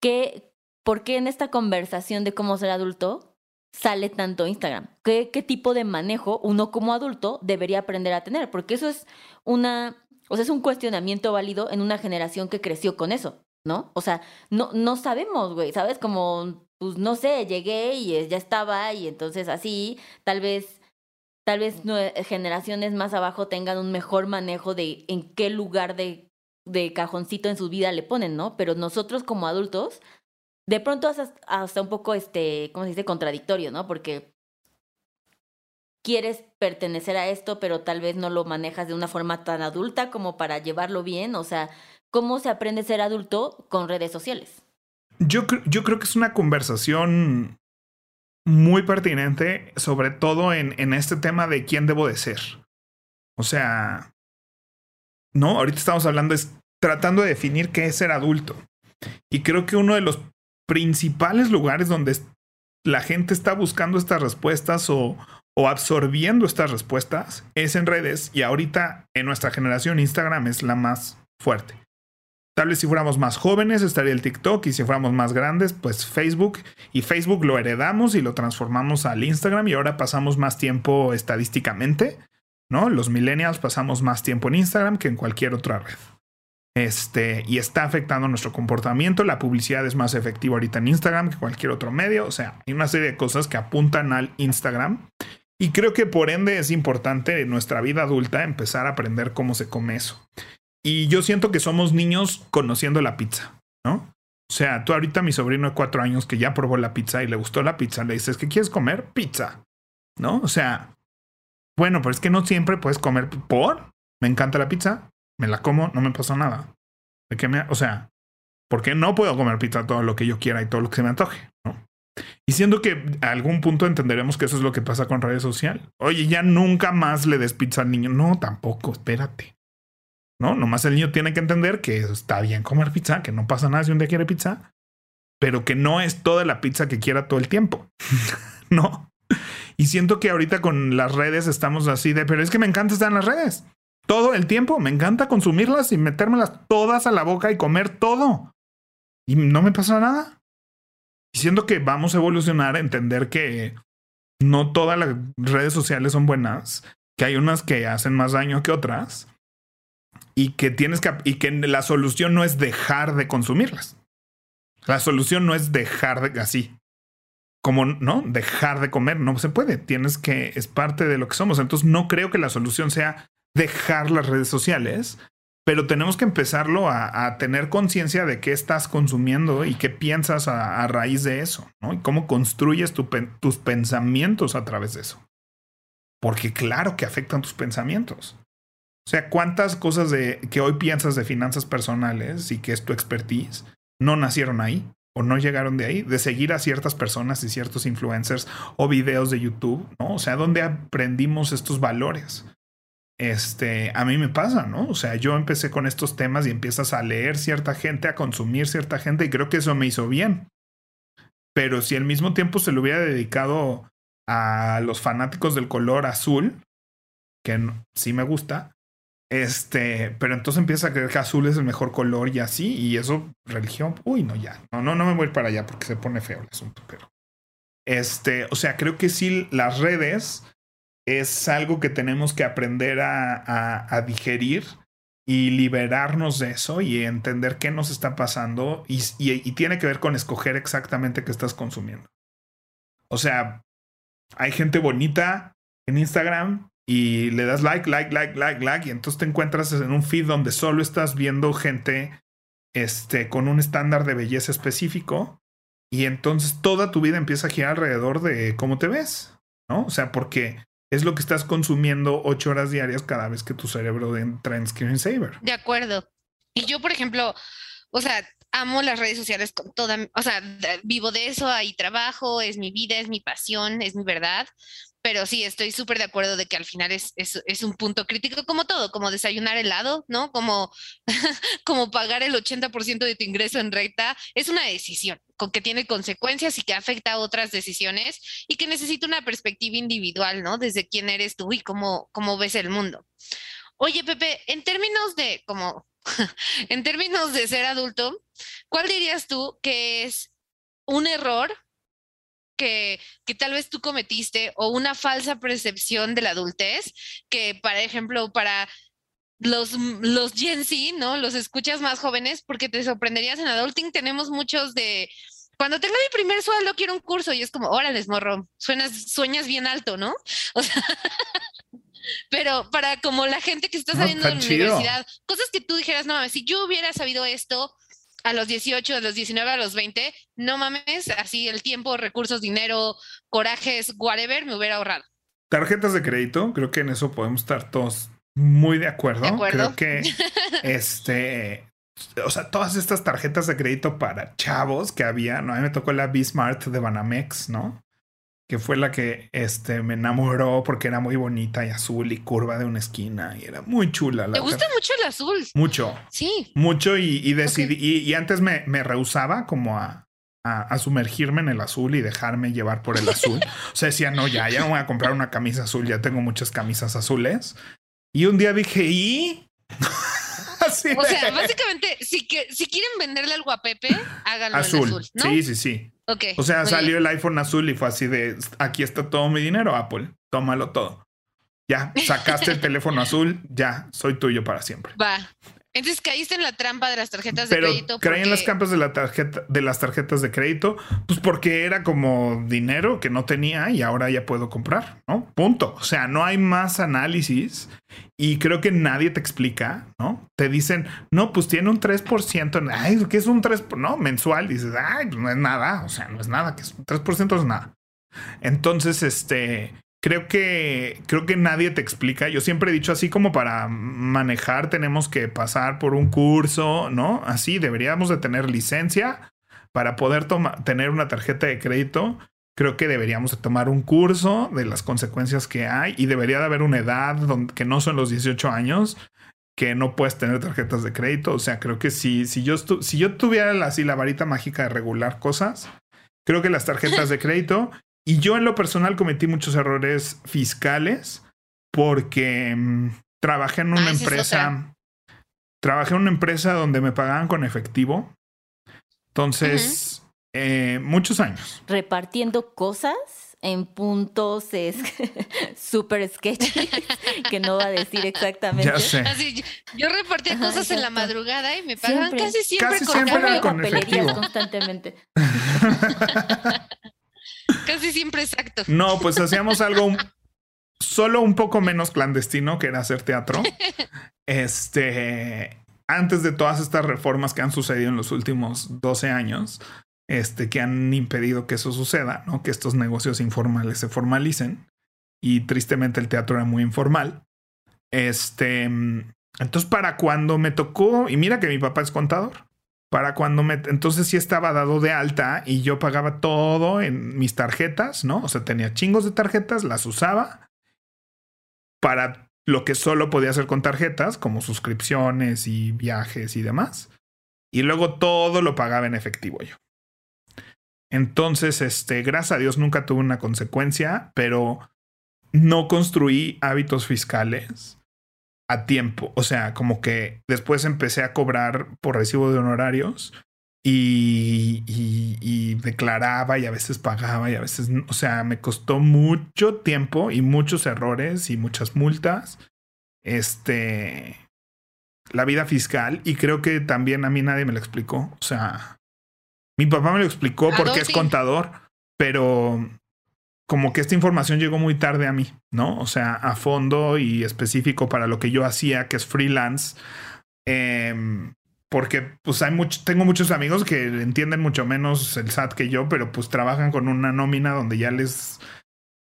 S1: que, ¿por qué en esta conversación de cómo ser adulto sale tanto Instagram? ¿Qué, ¿Qué tipo de manejo uno como adulto debería aprender a tener? Porque eso es una, o sea, es un cuestionamiento válido en una generación que creció con eso, ¿no? O sea, no, no sabemos, güey, ¿sabes? Como, pues no sé, llegué y ya estaba y entonces así, tal vez, tal vez generaciones más abajo tengan un mejor manejo de en qué lugar de, de cajoncito en su vida le ponen, ¿no? Pero nosotros como adultos de pronto hasta, hasta un poco, este, ¿cómo se dice? Contradictorio, ¿no? Porque quieres pertenecer a esto, pero tal vez no lo manejas de una forma tan adulta como para llevarlo bien. O sea, ¿cómo se aprende a ser adulto con redes sociales?
S3: Yo, yo creo que es una conversación muy pertinente, sobre todo en, este tema de quién debo de ser. O sea, no, ahorita estamos hablando, es tratando de definir qué es ser adulto. Y creo que uno de los principales lugares donde la gente está buscando estas respuestas o, o absorbiendo estas respuestas es en redes y ahorita en nuestra generación Instagram es la más fuerte. Tal vez si fuéramos más jóvenes estaría el TikTok y si fuéramos más grandes pues Facebook y Facebook lo heredamos y lo transformamos al Instagram y ahora pasamos más tiempo estadísticamente, ¿no? Los millennials pasamos más tiempo en Instagram que en cualquier otra red. Este, y está afectando nuestro comportamiento. La publicidad es más efectiva ahorita en Instagram que cualquier otro medio. O sea, hay una serie de cosas que apuntan al Instagram. Y creo que por ende es importante en nuestra vida adulta empezar a aprender cómo se come eso. Y yo siento que somos niños conociendo la pizza, ¿no? O sea, tú ahorita mi sobrino de cuatro años que ya probó la pizza y le gustó la pizza, le dices, ¿qué quieres comer? Pizza, ¿no? O sea, bueno, pero es que no siempre puedes comer por. Me encanta la pizza, me la como, no me pasa nada. ¿De qué me, o sea, ¿por qué no puedo comer pizza todo lo que yo quiera y todo lo que se me antoje? ¿no? Y siendo que a algún punto entenderemos que eso es lo que pasa con redes sociales. Oye, ya nunca más le des pizza al niño. No, tampoco, espérate. No, nomás el niño tiene que entender que está bien comer pizza, que no pasa nada si un día quiere pizza, pero que no es toda la pizza que quiera todo el tiempo. no. Y siento que ahorita con las redes estamos así de, pero es que me encanta estar en las redes todo el tiempo. Me encanta consumirlas y metérmelas todas a la boca y comer todo. Y no me pasa nada. Diciendo que vamos a evolucionar a entender que no todas las redes sociales son buenas, que hay unas que hacen más daño que otras. Y que tienes que y que la solución no es dejar de consumirlas. La solución no es dejar de así. Como no, dejar de comer no se puede. Tienes que es parte de lo que somos. Entonces no creo que la solución sea dejar las redes sociales, pero tenemos que empezarlo a, tener conciencia de qué estás consumiendo y qué piensas a, raíz de eso, ¿no? Y cómo construyes tus pensamientos a través de eso. Porque claro que afectan tus pensamientos. O sea, ¿cuántas cosas de, que hoy piensas de finanzas personales y que es tu expertise no nacieron ahí? o no llegaron de ahí, de seguir a ciertas personas y ciertos influencers o videos de YouTube, ¿no? O sea, ¿dónde aprendimos estos valores? este, a mí me pasa, ¿no? O sea, yo empecé con estos temas y empiezas a leer cierta gente, a consumir cierta gente y creo que eso me hizo bien. Pero si al mismo tiempo se lo hubiera dedicado a los fanáticos del color azul, que sí me gusta, este, pero entonces empieza a creer que azul es el mejor color y así, y eso, religión, uy, no, ya, no, no, no me voy para allá porque se pone feo el asunto, pero, este, o sea, creo que sí, las redes es algo que tenemos que aprender a, digerir y liberarnos de eso y entender qué nos está pasando y, tiene que ver con escoger exactamente qué estás consumiendo. O sea, hay gente bonita en Instagram y le das like, like, like, like, like y entonces te encuentras en un feed donde solo estás viendo gente este, con un estándar de belleza específico y entonces toda tu vida empieza a girar alrededor de cómo te ves, ¿no? O sea, porque es lo que estás consumiendo ocho horas diarias cada vez que tu cerebro entra en screensaver.
S2: De acuerdo. Y yo, por ejemplo, o sea, amo las redes sociales con toda, o sea, vivo de eso, ahí trabajo, es mi vida, es mi pasión, es mi verdad. Pero sí, estoy súper de acuerdo de que al final es, es, un punto crítico como todo, como desayunar helado, ¿no? Como, como pagar el 80% de tu ingreso en recta, es una decisión con que tiene consecuencias y que afecta a otras decisiones y que necesita una perspectiva individual, ¿no? Desde quién eres tú y cómo, cómo ves el mundo. Oye, Pepe, en términos de como, en términos de ser adulto, ¿cuál dirías tú que es un error que, que, tal vez tú cometiste o una falsa percepción de la adultez que, por ejemplo, para los, los Gen Z, ¿no? Los escuchas más jóvenes, porque te sorprenderías en Adulting, tenemos muchos de, cuando tenga mi primer sueldo quiero un curso y es como, órale, morro, suenas, sueñas bien alto, ¿no? O sea, pero para como la gente que está saliendo de la universidad, cosas que tú dijeras, no mames, si yo hubiera sabido esto a los 18, a los 19, a los 20, no mames, así el tiempo, recursos, dinero, corajes, whatever, me hubiera ahorrado.
S3: Tarjetas de crédito, creo que en eso podemos estar todos muy de acuerdo. Creo que este, o sea, todas estas tarjetas de crédito para chavos que había, ¿no? A mí me tocó la Bismart de Banamex, ¿no? Que fue la que este, me enamoró porque era muy bonita y azul y curva de una esquina y era muy chula.
S2: La ¿Te gusta mucho el azul?
S3: Mucho.
S2: Sí.
S3: Mucho y, decidí, y, antes me, me rehusaba como a, a, sumergirme en el azul y dejarme llevar por el azul. o sea, decía, no, ya, ya no voy a comprar una camisa azul, ya tengo muchas camisas azules. Y un día dije, ¿y?
S2: O sea, básicamente, si, que, si quieren venderle algo a Pepe, háganlo azul. en azul. Sí,
S3: sí, sí. O sea, salió el iPhone azul y fue así de aquí está todo mi dinero, Apple. Tómalo todo. Ya, sacaste el teléfono azul, ya, soy tuyo para siempre.
S2: Va. Entonces caíste en la trampa de las tarjetas de crédito.
S3: Pero caí en las trampas de la tarjeta, de las tarjetas de crédito, pues porque era como dinero que no tenía y ahora ya puedo comprar, ¿no? Punto. O sea, no hay más análisis y creo que nadie te explica, ¿no? Te dicen, no, pues tiene un 3%, ay, ¿qué es un 3%? No, mensual. Y dices, ay, pues no es nada, o sea, no es nada, que es un 3% es nada. Entonces, este, creo que creo que nadie te explica. Yo siempre he dicho así como para manejar tenemos que pasar por un curso, ¿no? Así deberíamos de tener licencia para poder tener una tarjeta de crédito. Creo que deberíamos de tomar un curso de las consecuencias que hay y debería de haber una edad donde, que no son los 18 años que no puedes tener tarjetas de crédito. O sea, creo que si, si, yo, si yo tuviera así la varita mágica de regular cosas, creo que las tarjetas de crédito y yo en lo personal cometí muchos errores fiscales porque mm, trabajé en una empresa, trabajé en una empresa donde me pagaban con efectivo. Entonces, eh, muchos años.
S1: ¿Repartiendo cosas en puntos es súper sketchy, que no va a decir exactamente.
S3: Ya sé.
S2: Así, yo, repartía cosas en la madrugada y me pagaban casi siempre
S3: casi con, siempre con efectivo.
S1: constantemente.
S2: casi siempre exacto.
S3: No, pues hacíamos algo solo un poco menos clandestino que era hacer teatro. Este, antes de todas estas reformas que han sucedido en los últimos 12 años, este, que han impedido que eso suceda, ¿no? Que estos negocios informales se formalicen. Y tristemente el teatro era muy informal. Este, entonces para cuando me tocó, y mira que mi papá es contador, para cuando me, entonces sí estaba dado de alta y yo pagaba todo en mis tarjetas, ¿no? O sea, tenía chingos de tarjetas, las usaba para lo que solo podía hacer con tarjetas, como suscripciones y viajes y demás. Y luego todo lo pagaba en efectivo yo. Entonces, este, gracias a Dios nunca tuve una consecuencia, pero no construí hábitos fiscales a tiempo. O sea, como que después empecé a cobrar por recibo de honorarios y, y, declaraba y a veces pagaba y a veces, o sea, me costó mucho tiempo y muchos errores y muchas multas. Este, la vida fiscal y creo que también a mí nadie me lo explicó. O sea, mi papá me lo explicó porque es contador, pero como que esta información llegó muy tarde a mí, ¿no? O sea, a fondo y específico para lo que yo hacía, que es freelance. Em, porque pues hay mucho, tengo muchos amigos que entienden mucho menos el SAT que yo, pero pues trabajan con una nómina donde ya les,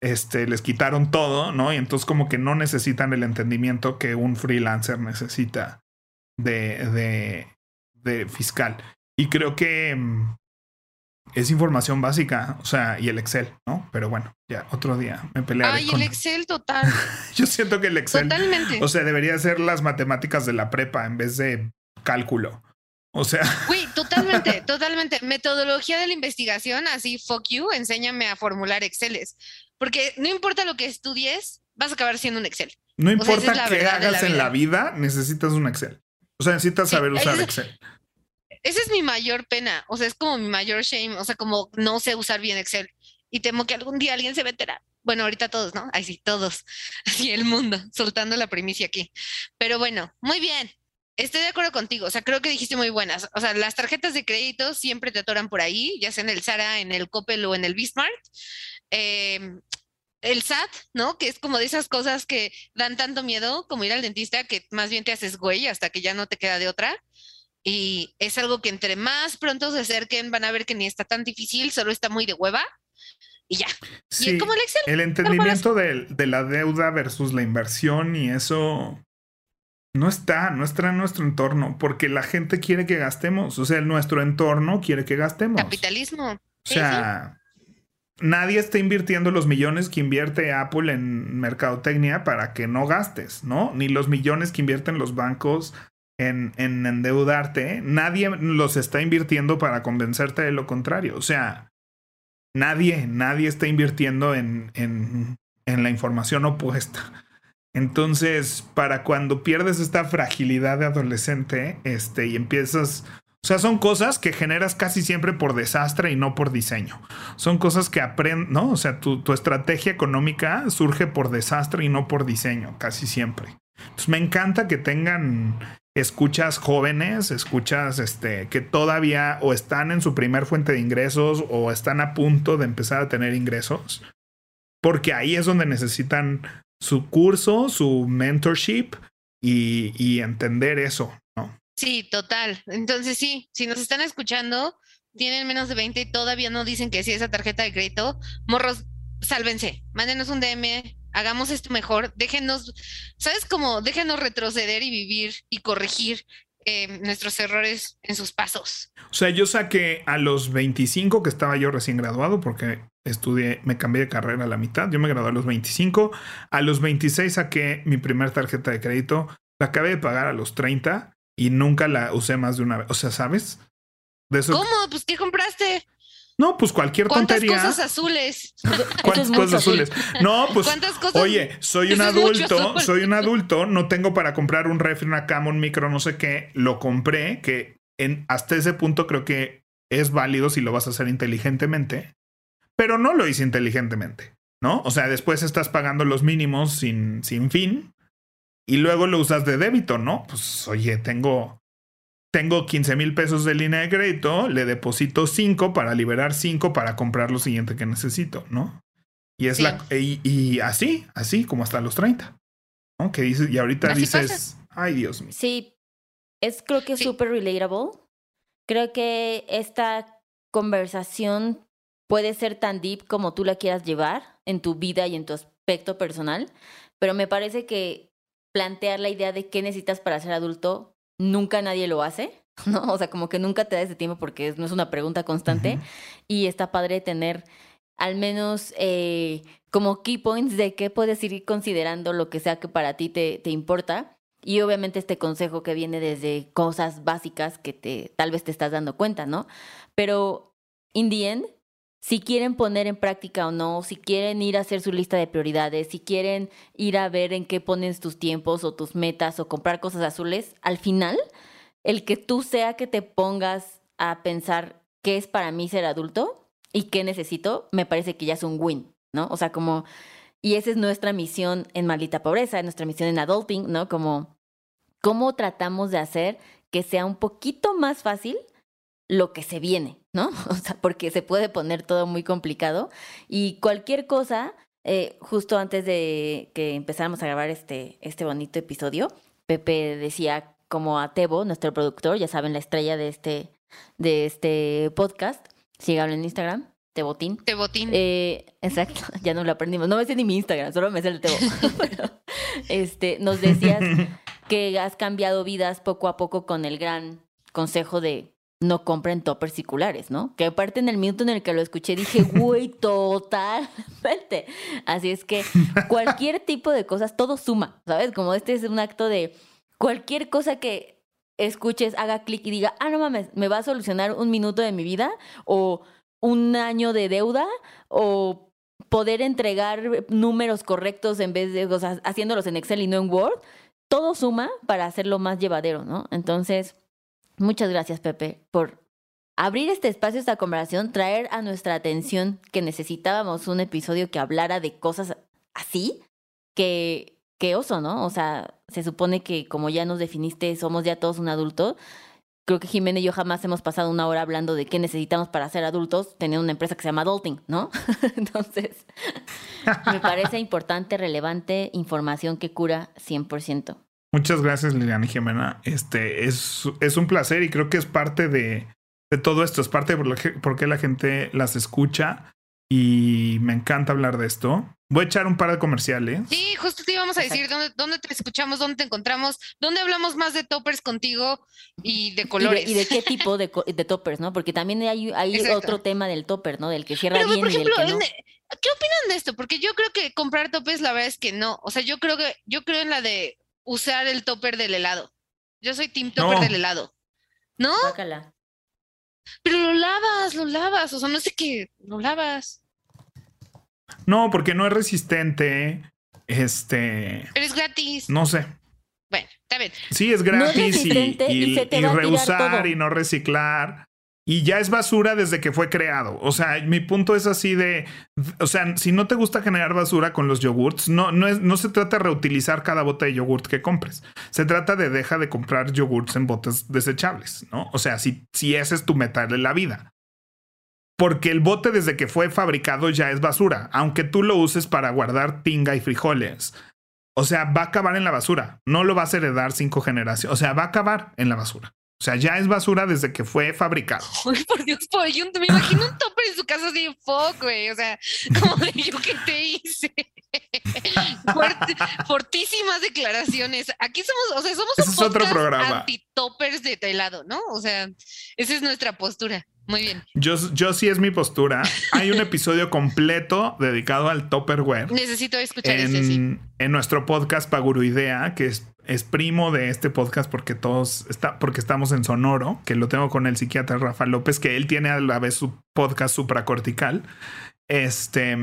S3: este, les quitaron todo, ¿no? Y entonces como que no necesitan el entendimiento que un freelancer necesita de, de, de fiscal. Y creo que mm, es información básica, o sea, y el Excel, ¿no? Pero bueno, ya otro día me pelearé.
S2: Ay, el Excel total.
S3: Yo siento que el Excel. Totalmente. O sea, debería ser las matemáticas de la prepa en vez de cálculo. O sea.
S2: Uy, totalmente, totalmente. Metodología de la investigación, así, fuck you, enséñame a formular Exceles. Porque no importa lo que estudies, vas a acabar siendo un Excel.
S3: No importa qué hagas en la vida, necesitas un Excel. O sea, necesitas saber usar Excel.
S2: Esa es mi mayor pena, o sea, es como mi mayor shame, o sea, como no sé usar bien Excel y temo que algún día alguien se va. Bueno, ahorita todos, ¿no? Ay, sí, todos. Así el mundo, soltando la primicia aquí. Pero bueno, muy bien. Estoy de acuerdo contigo, o sea, creo que dijiste muy buenas. O sea, las tarjetas de crédito siempre te atoran por ahí, ya sea en el Sara, en el Coppel o en el Bismarck. Em, el SAT, ¿no? Que es como de esas cosas que dan tanto miedo como ir al dentista que más bien te haces güey hasta que ya no te queda de otra. Y es algo que entre más pronto se acerquen van a ver que ni está tan difícil, solo está muy de hueva y ya.
S3: Sí, como el Excel. El entendimiento de, la deuda versus la inversión y eso no está, no está en nuestro entorno, porque la gente quiere que gastemos, o sea, nuestro entorno quiere que gastemos.
S2: Capitalismo. O
S3: sea, nadie está invirtiendo los millones que invierte Apple en mercadotecnia para que no gastes, ¿no? Ni los millones que invierten los bancos en, endeudarte, nadie los está invirtiendo para convencerte de lo contrario. O sea, nadie, nadie está invirtiendo en, en, en la información opuesta. Entonces, para cuando pierdes esta fragilidad de adolescente, este, y empiezas. O sea, son cosas que generas casi siempre por desastre y no por diseño. Son cosas que aprendes, ¿no? O sea, tu, tu, estrategia económica surge por desastre y no por diseño, casi siempre. Entonces, me encanta que tengan escuchas jóvenes, escuchas este, que todavía o están en su primer fuente de ingresos o están a punto de empezar a tener ingresos, porque ahí es donde necesitan su curso, su mentorship y, entender eso, ¿no?
S2: Sí, total. Entonces sí, si nos están escuchando, tienen menos de 20 y todavía no dicen que sí esa tarjeta de crédito, morros, sálvense, mándenos un DM, hagamos esto mejor, déjenos, ¿sabes cómo? Déjenos retroceder y vivir y corregir eh, nuestros errores en sus pasos.
S3: O sea, yo saqué a los 25 que estaba yo recién graduado porque estudié, me cambié de carrera a la mitad, yo me gradué a los 25, a los 26 saqué mi primer tarjeta de crédito, la acabé de pagar a los 30 y nunca la usé más de una vez, o sea, ¿sabes?
S2: De eso... ¿Cómo? Pues ¿qué compraste?
S3: No, pues cualquier tontería.
S2: ¿Cuántas cosas azules?
S3: ¿Cuántas cosas azules? No, pues. Oye, soy un adulto, soy un adulto, no tengo para comprar un refri, una cama, un micro, no sé qué. Lo compré, que en, hasta ese punto creo que es válido si lo vas a hacer inteligentemente. pero no lo hice inteligentemente, ¿no? O sea, después estás pagando los mínimos sin, sin fin y luego lo usas de débito, ¿no? Pues oye, tengo, tengo 15 mil pesos de línea de crédito, le deposito 5 para liberar 5 para comprar lo siguiente que necesito, ¿no? Y es la y, así, así como hasta los 30. ¿no? Que dices, y ahorita dices, ay Dios mío.
S1: Sí, es creo que es súper relatable. Creo que esta conversación puede ser tan deep como tú la quieras llevar en tu vida y en tu aspecto personal, pero me parece que plantear la idea de qué necesitas para ser adulto, nunca nadie lo hace, ¿no? O sea, como que nunca te da ese tiempo porque no es una pregunta constante y está padre tener al menos eh, como key points de qué puedes ir considerando lo que sea que para ti te, te importa. Y obviamente este consejo que viene desde cosas básicas que te, tal vez te estás dando cuenta, ¿no? Pero, in the end, si quieren poner en práctica o no, si quieren ir a hacer su lista de prioridades, si quieren ir a ver en qué pones tus tiempos o tus metas o comprar cosas azules, al final, el que tú sea que te pongas a pensar qué es para mí ser adulto y qué necesito, me parece que ya es un win, ¿no? O sea, como, y esa es nuestra misión en Maldita Pobreza, nuestra misión en Adulting, ¿no? Como, ¿cómo tratamos de hacer que sea un poquito más fácil lo que se viene, ¿no? O sea, porque se puede poner todo muy complicado y cualquier cosa, eh, justo antes de que empezáramos a grabar este, este bonito episodio, Pepe decía como a Tebo, nuestro productor, ya saben, la estrella de este, de este podcast, síganlo en Instagram, Tebotín.
S2: Tebotín.
S1: Eh, exacto, ya no lo aprendimos. No me sé ni mi Instagram, solo me sé el Tebo. este, nos decías que has cambiado vidas poco a poco con el gran consejo de no compren toppers circulares, ¿no? Que aparte en el minuto en el que lo escuché dije, güey, totalmente. Así es que cualquier tipo de cosas, todo suma, ¿sabes? Como este es un acto de cualquier cosa que escuches, haga clic y diga, ah, no mames, me va a solucionar un minuto de mi vida o un año de deuda o poder entregar números correctos en vez de, o sea, haciéndolos en Excel y no en Word, todo suma para hacerlo más llevadero, ¿no? Entonces Muchas gracias, Pepe, por abrir este espacio, esta conversación, traer a nuestra atención que necesitábamos un episodio que hablara de cosas así, que, que oso, ¿no? O sea, se supone que como ya nos definiste, somos ya todos un adulto. Creo que Jimena y yo jamás hemos pasado una hora hablando de qué necesitamos para ser adultos, teniendo una empresa que se llama Adulting, ¿no? Entonces, me parece importante, relevante, información que cura 100%.
S3: Muchas gracias, Liliana y Jimena. Este es, es un placer y creo que es parte de, de todo esto, es parte de por, qué la gente las escucha y me encanta hablar de esto. Voy a echar un par de comerciales.
S2: Sí, justo te íbamos a decir dónde, dónde te escuchamos, dónde te encontramos, dónde hablamos más de toppers contigo y de colores.
S1: Y de, qué tipo de, de, toppers, ¿no? Porque también hay, hay otro tema del topper, ¿no? Del que cierra bien y del que no.
S2: ¿Qué opinan de esto? Porque yo creo que comprar toppers, la verdad es que no. O sea, yo creo que, yo creo en la de usar el topper del helado. Yo soy team topper del helado. ¿No? Pero lo lavas, lo lavas. O sea, no sé qué, lo lavas.
S3: No, porque no es resistente. Este.
S2: Pero es gratis.
S3: No sé.
S2: Bueno, está bien.
S3: Sí, es gratis y, y, reusar y no reciclar y ya es basura desde que fue creado. O sea, mi punto es así de, o sea, si no te gusta generar basura con los yogurts, no, no, es, no se trata de reutilizar cada bote de yogurt que compres. Se trata de deja de comprar yogurts en botes desechables, ¿no? O sea, si, si ese es tu meta de la vida. Porque el bote desde que fue fabricado ya es basura, aunque tú lo uses para guardar tinga y frijoles. O sea, va a acabar en la basura. No lo vas a heredar cinco generaciones. O sea, va a acabar en la basura. O sea, ya es basura desde que fue fabricado.
S2: Uy, por Dios, por yo me imagino un topper en su casa así, fuck, güey. O sea, como de yo que te hice. fortísimas declaraciones. Aquí somos, o sea, somos
S3: un es otro programa.
S2: anti-toppers de helado, ¿no? O sea, esa es nuestra postura. Muy bien.
S3: Yo, yo sí es mi postura. Hay un episodio completo dedicado al Topperware.
S2: Necesito escuchar
S3: en,
S2: ese, sí.
S3: En nuestro podcast Paguruidea, que es es primo de este podcast porque todos está, porque estamos en Sonoro, que lo tengo con el psiquiatra Rafa López, que él tiene a la vez su podcast supracortical. Este,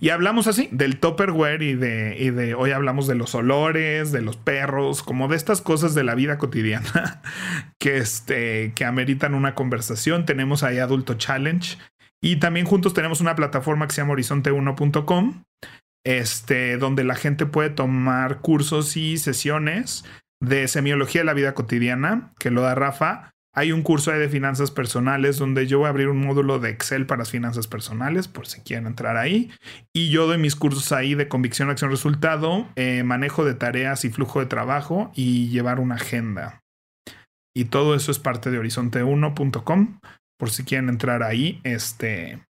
S3: y hablamos así del Topperware y de, y de hoy hablamos de los olores, de los perros, como de estas cosas de la vida cotidiana que, este, que ameritan una conversación. Tenemos ahí Adulto Challenge Y también juntos tenemos una plataforma que se llama horizonte1.com, este, donde la gente puede tomar cursos y sesiones de semiología de la vida cotidiana, que lo da Rafa. Hay un curso de finanzas personales donde yo voy a abrir un módulo de Excel para las finanzas personales, por si quieren entrar ahí. Y yo doy mis cursos ahí de convicción, acción, resultado, eh, manejo de tareas y flujo de trabajo y llevar una agenda. Y todo eso es parte de horizonte1.com. Por si quieren entrar ahí, este,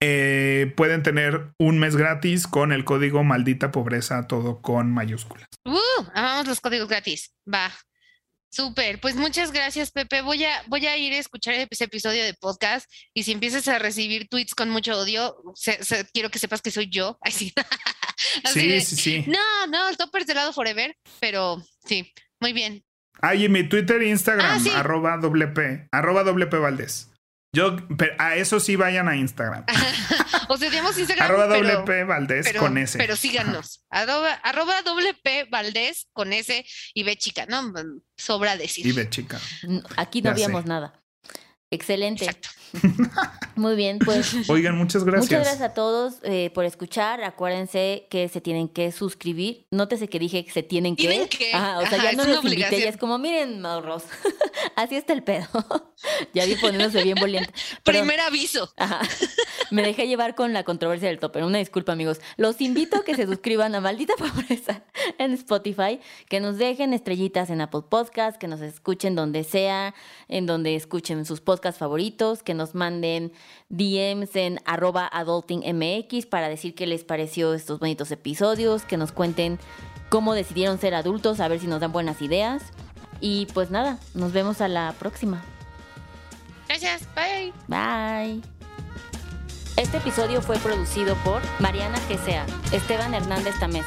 S3: eh, pueden tener un mes gratis con el código maldita pobreza, todo con mayúsculas.
S2: Uh, amamos los códigos gratis. Va. Súper, pues muchas gracias, Pepe. Voy a, voy a ir a escuchar ese episodio de podcast y si empiezas a recibir tweets con mucho odio, quiero que sepas que soy yo. Así.
S3: sí, sí, sí.
S2: No, no, el topper de lado forever, pero sí, muy bien.
S3: Ay, y mi Twitter e Instagram, ah, arroba WP, arroba WP Valdés. Yo, a eso sí vayan a Instagram.
S2: o sea, tenemos Instagram.
S3: arroba WP Valdés con S.
S2: Pero síganos. arroba, WP Valdés con S y ve chica, ¿no? Sobra decir.
S3: Y ve chica.
S1: Aquí no habíamos nada. Excelente. Exacto. Muy bien, pues.
S3: Oigan, muchas gracias.
S1: Muchas gracias a todos eh, por escuchar. Acuérdense que se tienen que suscribir. Nótese que dije que se tienen que.
S2: ¿Tienen que?
S1: o sea, ya no los invité. Ya es como, miren, Maurros. Así está el pedo. ya vi poniéndose bien valiente.
S2: Primer aviso.
S1: Ajá. Me dejé llevar con la controversia del tope. Una disculpa, amigos. Los invito a que se suscriban a Maldita Pobreza en Spotify, que nos dejen estrellitas en Apple Podcast, que nos escuchen donde sea, en donde escuchen sus podcasts favoritos, que nos manden DMs en arroba adultingmx para decir qué les pareció estos bonitos episodios, que nos cuenten cómo decidieron ser adultos, a ver si nos dan buenas ideas. Y pues nada, nos vemos a la próxima.
S2: Gracias, bye.
S1: Bye. Este episodio fue producido por Mariana Gesea, Esteban Hernández Tamés.